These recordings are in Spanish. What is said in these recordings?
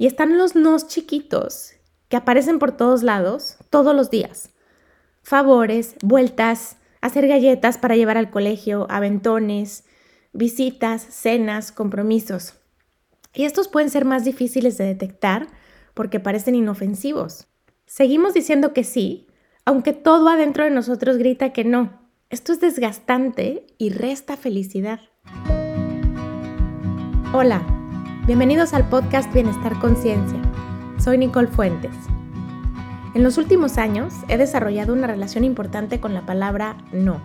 Y están los nos chiquitos que aparecen por todos lados, todos los días. Favores, vueltas, hacer galletas para llevar al colegio, aventones, visitas, cenas, compromisos. Y estos pueden ser más difíciles de detectar porque parecen inofensivos. Seguimos diciendo que sí, aunque todo adentro de nosotros grita que no. Esto es desgastante y resta felicidad. Hola, bienvenidos al podcast Bienestar Conciencia. Soy Nicole Fuentes. En los últimos años he desarrollado una relación importante con la palabra no.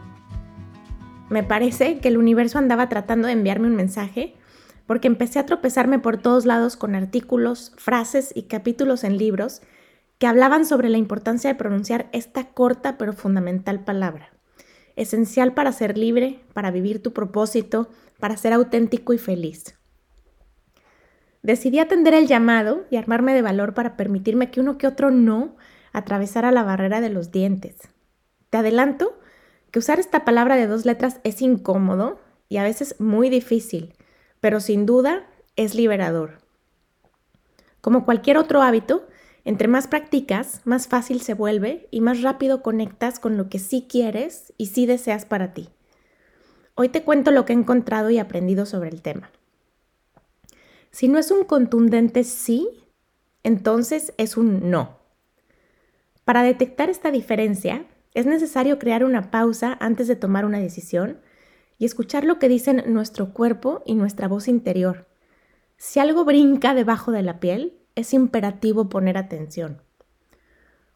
Me parece que el universo andaba tratando de enviarme un mensaje porque empecé a tropezarme por todos lados con artículos, frases y capítulos en libros que hablaban sobre la importancia de pronunciar esta corta pero fundamental palabra, esencial para ser libre, para vivir tu propósito, para ser auténtico y feliz. Decidí atender el llamado y armarme de valor para permitirme que uno que otro no atravesara la barrera de los dientes. Te adelanto que usar esta palabra de dos letras es incómodo y a veces muy difícil, pero sin duda es liberador. Como cualquier otro hábito, entre más practicas, más fácil se vuelve y más rápido conectas con lo que sí quieres y sí deseas para ti. Hoy te cuento lo que he encontrado y aprendido sobre el tema. Si no es un contundente sí, entonces es un no. Para detectar esta diferencia, es necesario crear una pausa antes de tomar una decisión y escuchar lo que dicen nuestro cuerpo y nuestra voz interior. Si algo brinca debajo de la piel, es imperativo poner atención.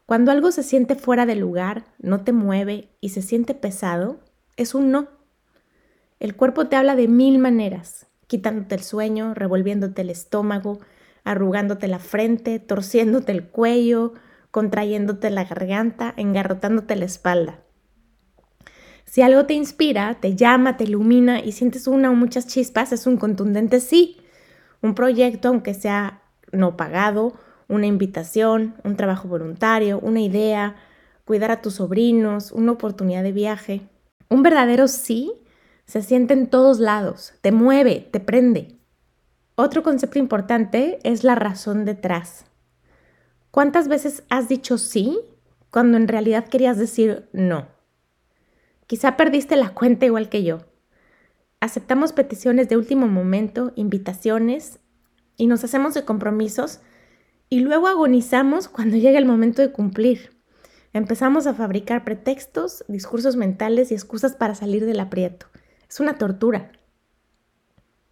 Cuando algo se siente fuera de lugar, no te mueve y se siente pesado, es un no. El cuerpo te habla de mil maneras, quitándote el sueño, revolviéndote el estómago, arrugándote la frente, torciéndote el cuello, contrayéndote la garganta, engarrotándote la espalda. Si algo te inspira, te llama, te ilumina y sientes una o muchas chispas, es un contundente sí. Un proyecto, aunque sea no pagado, una invitación, un trabajo voluntario, una idea, cuidar a tus sobrinos, una oportunidad de viaje. Un verdadero sí se siente en todos lados, te mueve, te prende. Otro concepto importante es la razón detrás. ¿Cuántas veces has dicho sí cuando en realidad querías decir no? Quizá perdiste la cuenta igual que yo. Aceptamos peticiones de último momento, invitaciones y nos hacemos de compromisos y luego agonizamos cuando llega el momento de cumplir. Empezamos a fabricar pretextos, discursos mentales y excusas para salir del aprieto. Es una tortura.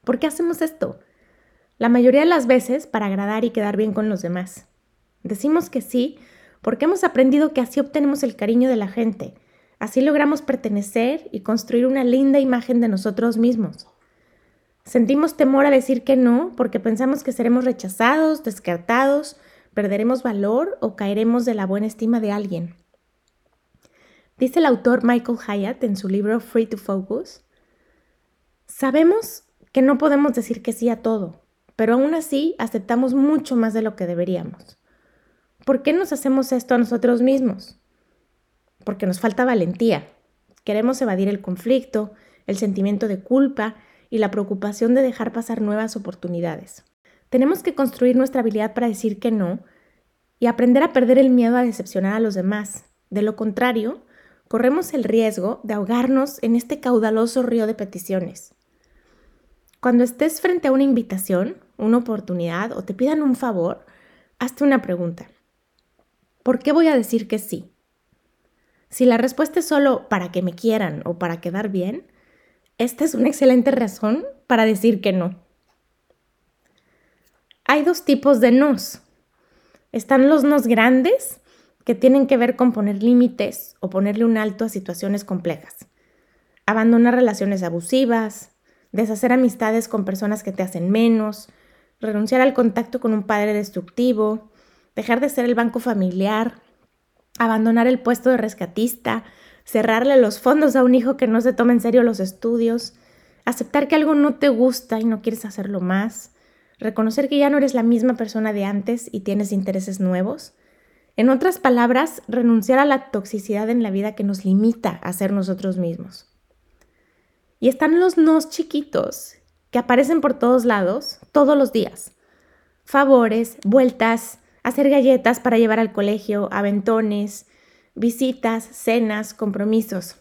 ¿Por qué hacemos esto? La mayoría de las veces para agradar y quedar bien con los demás. Decimos que sí porque hemos aprendido que así obtenemos el cariño de la gente, así logramos pertenecer y construir una linda imagen de nosotros mismos. Sentimos temor a decir que no porque pensamos que seremos rechazados, descartados, perderemos valor o caeremos de la buena estima de alguien. Dice el autor Michael Hyatt en su libro Free to Focus, Sabemos que no podemos decir que sí a todo, pero aún así aceptamos mucho más de lo que deberíamos. ¿Por qué nos hacemos esto a nosotros mismos? Porque nos falta valentía. Queremos evadir el conflicto, el sentimiento de culpa y la preocupación de dejar pasar nuevas oportunidades. Tenemos que construir nuestra habilidad para decir que no y aprender a perder el miedo a decepcionar a los demás. De lo contrario, corremos el riesgo de ahogarnos en este caudaloso río de peticiones. Cuando estés frente a una invitación, una oportunidad o te pidan un favor, hazte una pregunta. ¿Por qué voy a decir que sí? Si la respuesta es solo para que me quieran o para quedar bien, esta es una excelente razón para decir que no. Hay dos tipos de nos. Están los nos grandes, que tienen que ver con poner límites o ponerle un alto a situaciones complejas. Abandonar relaciones abusivas, deshacer amistades con personas que te hacen menos, renunciar al contacto con un padre destructivo, dejar de ser el banco familiar, abandonar el puesto de rescatista, cerrarle los fondos a un hijo que no se toma en serio los estudios, aceptar que algo no te gusta y no quieres hacerlo más, reconocer que ya no eres la misma persona de antes y tienes intereses nuevos. En otras palabras, renunciar a la toxicidad en la vida que nos limita a ser nosotros mismos. Y están los nos chiquitos que aparecen por todos lados, todos los días. favores, vueltas, hacer galletas para llevar al colegio, aventones, visitas, cenas, compromisos.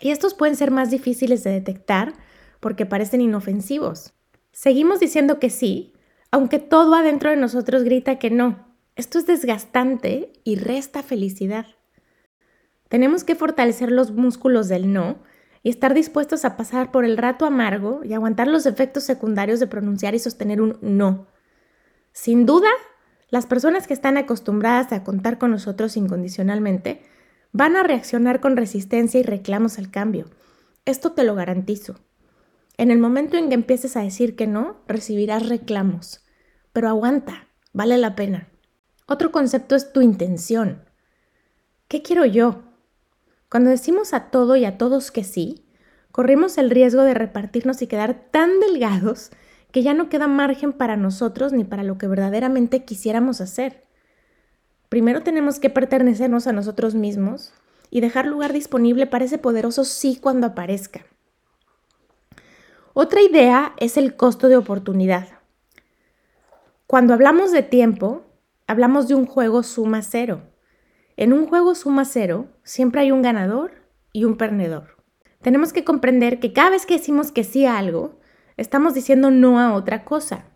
Y estos pueden ser más difíciles de detectar porque parecen inofensivos. Seguimos diciendo que sí, aunque todo adentro de nosotros grita que no. Esto es desgastante y resta felicidad. Tenemos que fortalecer los músculos del no y estar dispuestos a pasar por el rato amargo y aguantar los efectos secundarios de pronunciar y sostener un no. Sin duda, las personas que están acostumbradas a contar con nosotros incondicionalmente van a reaccionar con resistencia y reclamos al cambio. Esto te lo garantizo. En el momento en que empieces a decir que no, recibirás reclamos. Pero aguanta, vale la pena. Otro concepto es tu intención. ¿Qué quiero yo? Cuando decimos a todo y a todos que sí, corrimos el riesgo de repartirnos y quedar tan delgados que ya no queda margen para nosotros ni para lo que verdaderamente quisiéramos hacer. Primero tenemos que pertenecernos a nosotros mismos y dejar lugar disponible para ese poderoso sí cuando aparezca. Otra idea es el costo de oportunidad. Cuando hablamos de tiempo, hablamos de un juego suma cero. En un juego suma cero, siempre hay un ganador y un perdedor. Tenemos que comprender que cada vez que decimos que sí a algo, estamos diciendo no a otra cosa.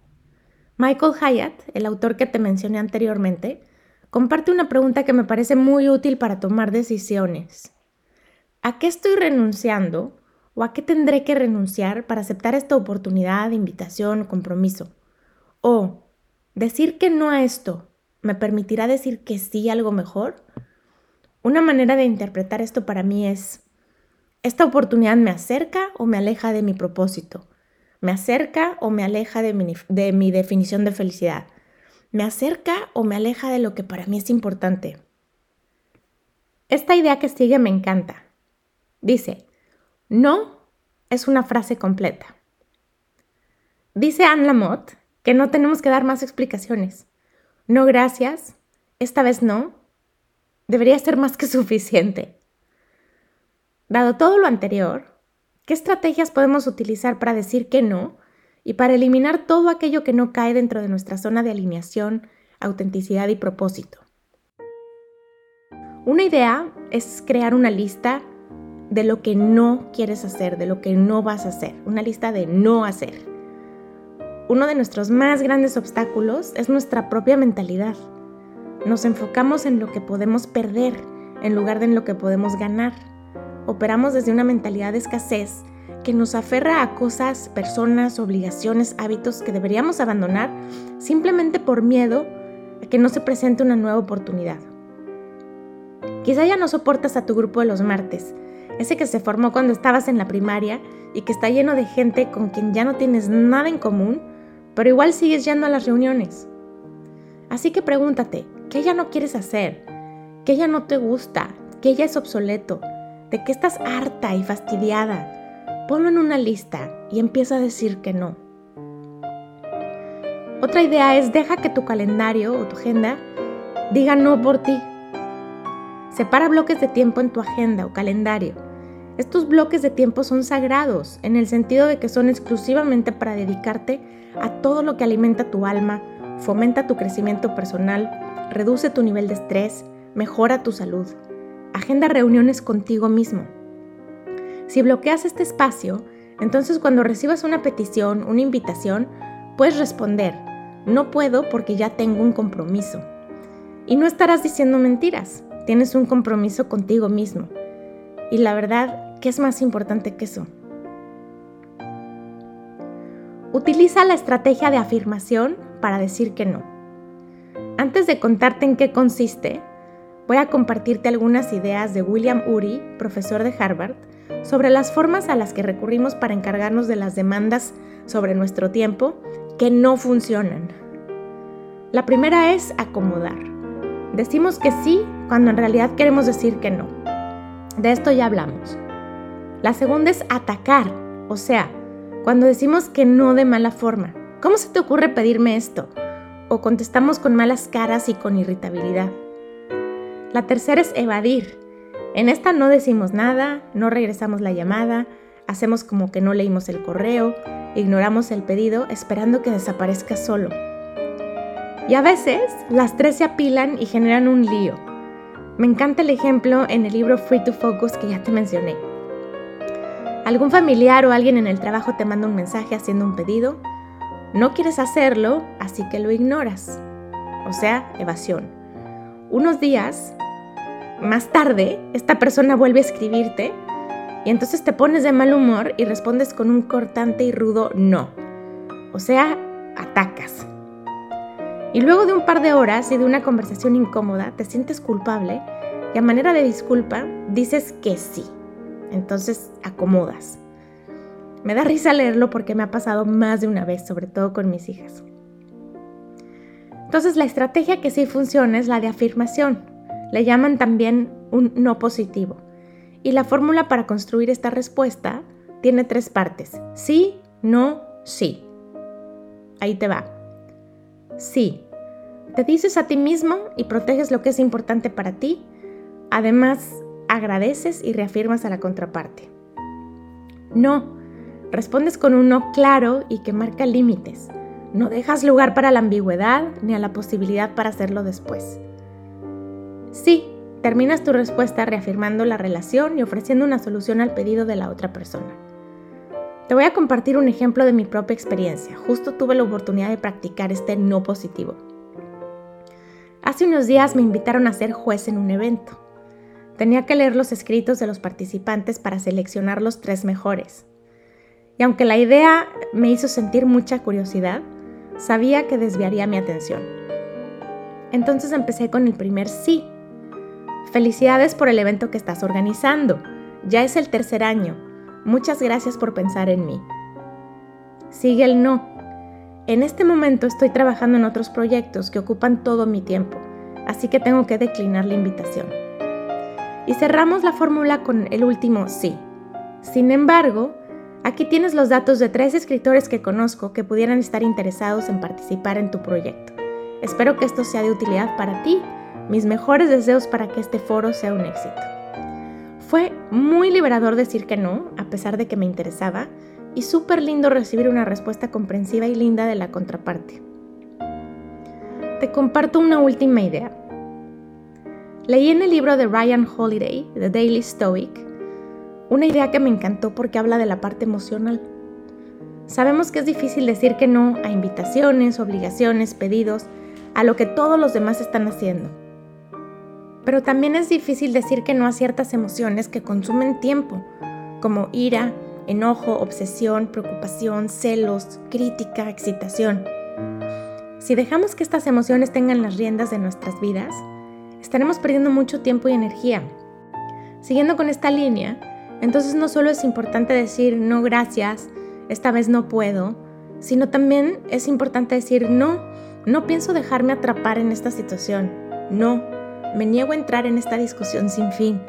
Michael Hyatt, el autor que te mencioné anteriormente, comparte una pregunta que me parece muy útil para tomar decisiones. ¿A qué estoy renunciando o a qué tendré que renunciar para aceptar esta oportunidad, invitación o compromiso? O decir que no a esto me permitirá decir que sí algo mejor? Una manera de interpretar esto para mí es, ¿esta oportunidad me acerca o me aleja de mi propósito? ¿Me acerca o me aleja de mi, de mi definición de felicidad? ¿Me acerca o me aleja de lo que para mí es importante? Esta idea que sigue me encanta. Dice, no es una frase completa. Dice Anne Lamott que no tenemos que dar más explicaciones. No gracias, esta vez no, debería ser más que suficiente. Dado todo lo anterior, ¿qué estrategias podemos utilizar para decir que no y para eliminar todo aquello que no cae dentro de nuestra zona de alineación, autenticidad y propósito? Una idea es crear una lista de lo que no quieres hacer, de lo que no vas a hacer, una lista de no hacer. Uno de nuestros más grandes obstáculos es nuestra propia mentalidad. Nos enfocamos en lo que podemos perder en lugar de en lo que podemos ganar. Operamos desde una mentalidad de escasez que nos aferra a cosas, personas, obligaciones, hábitos que deberíamos abandonar simplemente por miedo a que no se presente una nueva oportunidad. Quizá ya no soportas a tu grupo de los martes, ese que se formó cuando estabas en la primaria y que está lleno de gente con quien ya no tienes nada en común pero igual sigues yendo a las reuniones. Así que pregúntate, ¿qué ya no quieres hacer? ¿Qué ya no te gusta? ¿Qué ya es obsoleto? ¿De qué estás harta y fastidiada? Ponlo en una lista y empieza a decir que no. Otra idea es deja que tu calendario o tu agenda diga no por ti. Separa bloques de tiempo en tu agenda o calendario. Estos bloques de tiempo son sagrados en el sentido de que son exclusivamente para dedicarte a todo lo que alimenta tu alma, fomenta tu crecimiento personal, reduce tu nivel de estrés, mejora tu salud. Agenda reuniones contigo mismo. Si bloqueas este espacio, entonces cuando recibas una petición, una invitación, puedes responder, no puedo porque ya tengo un compromiso. Y no estarás diciendo mentiras, tienes un compromiso contigo mismo. Y la verdad, ¿qué es más importante que eso? Utiliza la estrategia de afirmación para decir que no. Antes de contarte en qué consiste, voy a compartirte algunas ideas de William Ury, profesor de Harvard, sobre las formas a las que recurrimos para encargarnos de las demandas sobre nuestro tiempo que no funcionan. La primera es acomodar. Decimos que sí cuando en realidad queremos decir que no. De esto ya hablamos. La segunda es atacar, o sea, cuando decimos que no de mala forma. ¿Cómo se te ocurre pedirme esto? O contestamos con malas caras y con irritabilidad. La tercera es evadir. En esta no decimos nada, no regresamos la llamada, hacemos como que no leímos el correo, ignoramos el pedido esperando que desaparezca solo. Y a veces las tres se apilan y generan un lío. Me encanta el ejemplo en el libro Free to Focus que ya te mencioné. Algún familiar o alguien en el trabajo te manda un mensaje haciendo un pedido. No quieres hacerlo, así que lo ignoras. O sea, evasión. Unos días más tarde, esta persona vuelve a escribirte y entonces te pones de mal humor y respondes con un cortante y rudo no. O sea, atacas. Y luego de un par de horas y de una conversación incómoda, te sientes culpable y a manera de disculpa dices que sí. Entonces acomodas. Me da risa leerlo porque me ha pasado más de una vez, sobre todo con mis hijas. Entonces la estrategia que sí funciona es la de afirmación. Le llaman también un no positivo. Y la fórmula para construir esta respuesta tiene tres partes. Sí, no, sí. Ahí te va. Sí. Te dices a ti mismo y proteges lo que es importante para ti. Además, agradeces y reafirmas a la contraparte. No, respondes con un no claro y que marca límites. No dejas lugar para la ambigüedad ni a la posibilidad para hacerlo después. Sí, terminas tu respuesta reafirmando la relación y ofreciendo una solución al pedido de la otra persona. Te voy a compartir un ejemplo de mi propia experiencia. Justo tuve la oportunidad de practicar este no positivo. Hace unos días me invitaron a ser juez en un evento. Tenía que leer los escritos de los participantes para seleccionar los tres mejores. Y aunque la idea me hizo sentir mucha curiosidad, sabía que desviaría mi atención. Entonces empecé con el primer sí. Felicidades por el evento que estás organizando. Ya es el tercer año. Muchas gracias por pensar en mí. Sigue el no. En este momento estoy trabajando en otros proyectos que ocupan todo mi tiempo, así que tengo que declinar la invitación. Y cerramos la fórmula con el último sí. Sin embargo, aquí tienes los datos de tres escritores que conozco que pudieran estar interesados en participar en tu proyecto. Espero que esto sea de utilidad para ti. Mis mejores deseos para que este foro sea un éxito. Fue muy liberador decir que no, a pesar de que me interesaba, y súper lindo recibir una respuesta comprensiva y linda de la contraparte. Te comparto una última idea. Leí en el libro de Ryan Holiday, The Daily Stoic, una idea que me encantó porque habla de la parte emocional. Sabemos que es difícil decir que no a invitaciones, obligaciones, pedidos, a lo que todos los demás están haciendo. Pero también es difícil decir que no a ciertas emociones que consumen tiempo, como ira, enojo, obsesión, preocupación, celos, crítica, excitación. Si dejamos que estas emociones tengan las riendas de nuestras vidas, estaremos perdiendo mucho tiempo y energía. Siguiendo con esta línea, entonces no solo es importante decir no gracias, esta vez no puedo, sino también es importante decir no, no pienso dejarme atrapar en esta situación, no, me niego a entrar en esta discusión sin fin,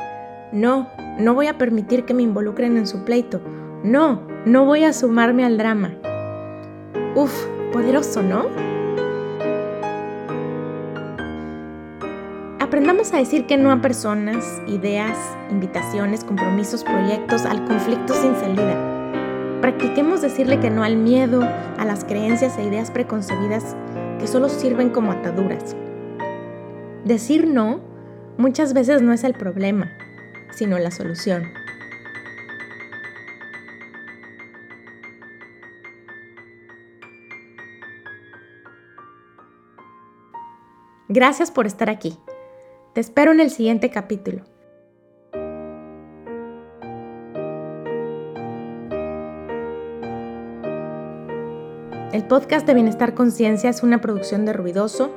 no, no voy a permitir que me involucren en su pleito, no, no voy a sumarme al drama. Uf, poderoso, ¿no? Aprendamos a decir que no a personas, ideas, invitaciones, compromisos, proyectos, al conflicto sin salida. Practiquemos decirle que no al miedo, a las creencias e ideas preconcebidas que solo sirven como ataduras. Decir no muchas veces no es el problema, sino la solución. Gracias por estar aquí. Te espero en el siguiente capítulo. El podcast de Bienestar Conciencia es una producción de ruidoso.mx.